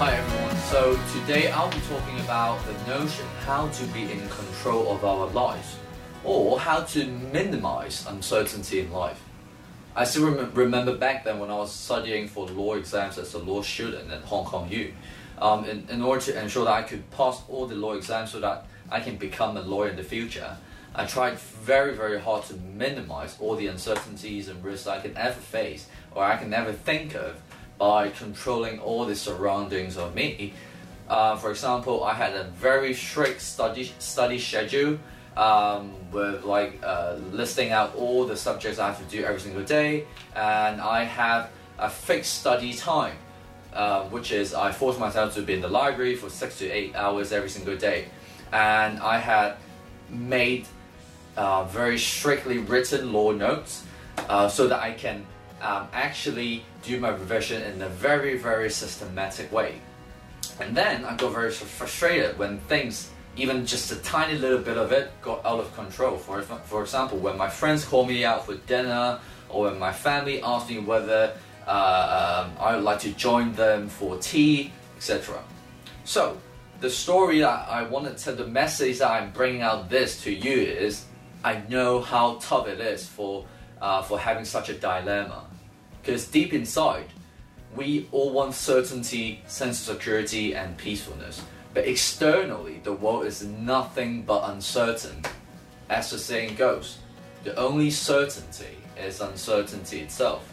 Hi everyone. So today I'll be talking about the notion how to be in control of our lives or how to minimize uncertainty in life. I still rem- remember back then when I was studying for law exams as a law student at Hong Kong U. Um, in, in order to ensure that I could pass all the law exams so that I can become a lawyer in the future, I tried very, very hard to minimize all the uncertainties and risks I can ever face or I can ever think of by controlling all the surroundings of me. Uh, for example, I had a very strict study study schedule um, with like uh, listing out all the subjects I have to do every single day, and I have a fixed study time, uh, which is I force myself to be in the library for six to eight hours every single day, and I had made uh, very strictly written law notes uh, so that I can um, actually do my revision in a very, very systematic way. And then I got very frustrated when things, even just a tiny little bit of it, got out of control. For, for example, when my friends call me out for dinner, or when my family asked me whether uh, um, I would like to join them for tea, etc. So, the story that I wanted to, the message that I'm bringing out this to you is I know how tough it is for, uh, for having such a dilemma. Because deep inside, we all want certainty, sense of security, and peacefulness. But externally, the world is nothing but uncertain. As the saying goes, the only certainty is uncertainty itself.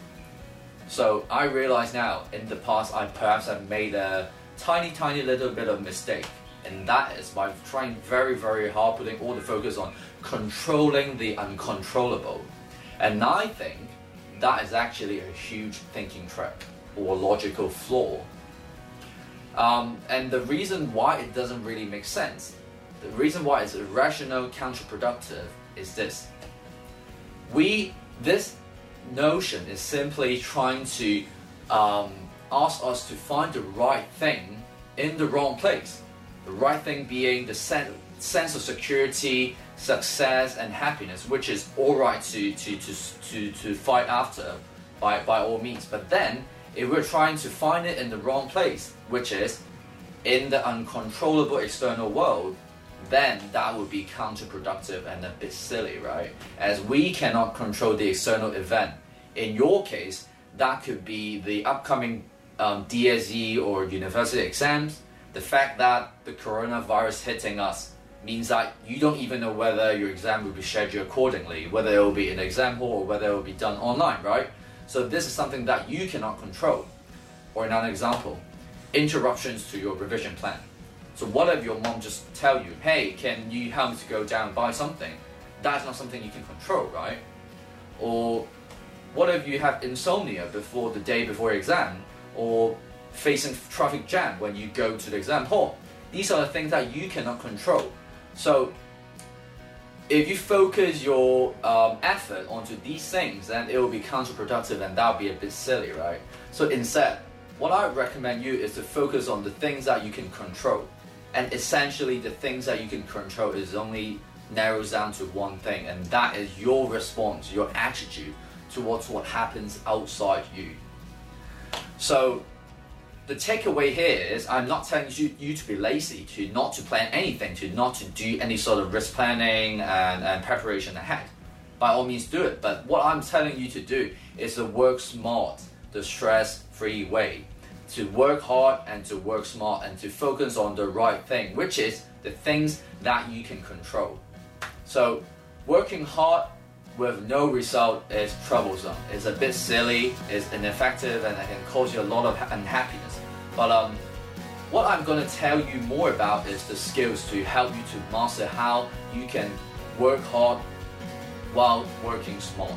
So I realize now, in the past, I perhaps have made a tiny, tiny little bit of mistake. And that is by trying very, very hard, putting all the focus on controlling the uncontrollable. And I think that is actually a huge thinking trick or logical flaw. Um, and the reason why it doesn't really make sense, the reason why it's irrational, counterproductive, is this. We, this notion is simply trying to um, ask us to find the right thing in the wrong place. The right thing being the sen- sense of security, success, and happiness, which is all right to, to, to, to, to fight after by, by all means. But then, if we're trying to find it in the wrong place, which is in the uncontrollable external world, then that would be counterproductive and a bit silly, right? As we cannot control the external event. In your case, that could be the upcoming um, DSE or university exams, the fact that the coronavirus hitting us means that you don't even know whether your exam will be scheduled accordingly, whether it will be in exam hall or whether it will be done online, right? So this is something that you cannot control. Or another example, interruptions to your revision plan. So what if your mom just tell you, hey, can you help me to go down and buy something? That's not something you can control, right? Or what if you have insomnia before the day before exam, or facing traffic jam when you go to the exam hall? These are the things that you cannot control. So if you focus your um, effort onto these things, then it will be counterproductive and that will be a bit silly, right? So instead, what I recommend you is to focus on the things that you can control. And essentially, the things that you can control is only narrows down to one thing, and that is your response, your attitude towards what happens outside you. So the takeaway here is I'm not telling you, you to be lazy, to not to plan anything, to not to do any sort of risk planning and, and preparation ahead. By all means, do it. But what I'm telling you to do is to work smart, the stress-free way. To work hard and to work smart and to focus on the right thing, which is the things that you can control. So, working hard with no result is troublesome. It's a bit silly, it's ineffective, and it can cause you a lot of unhappiness. But um, what I'm going to tell you more about is the skills to help you to master how you can work hard while working small.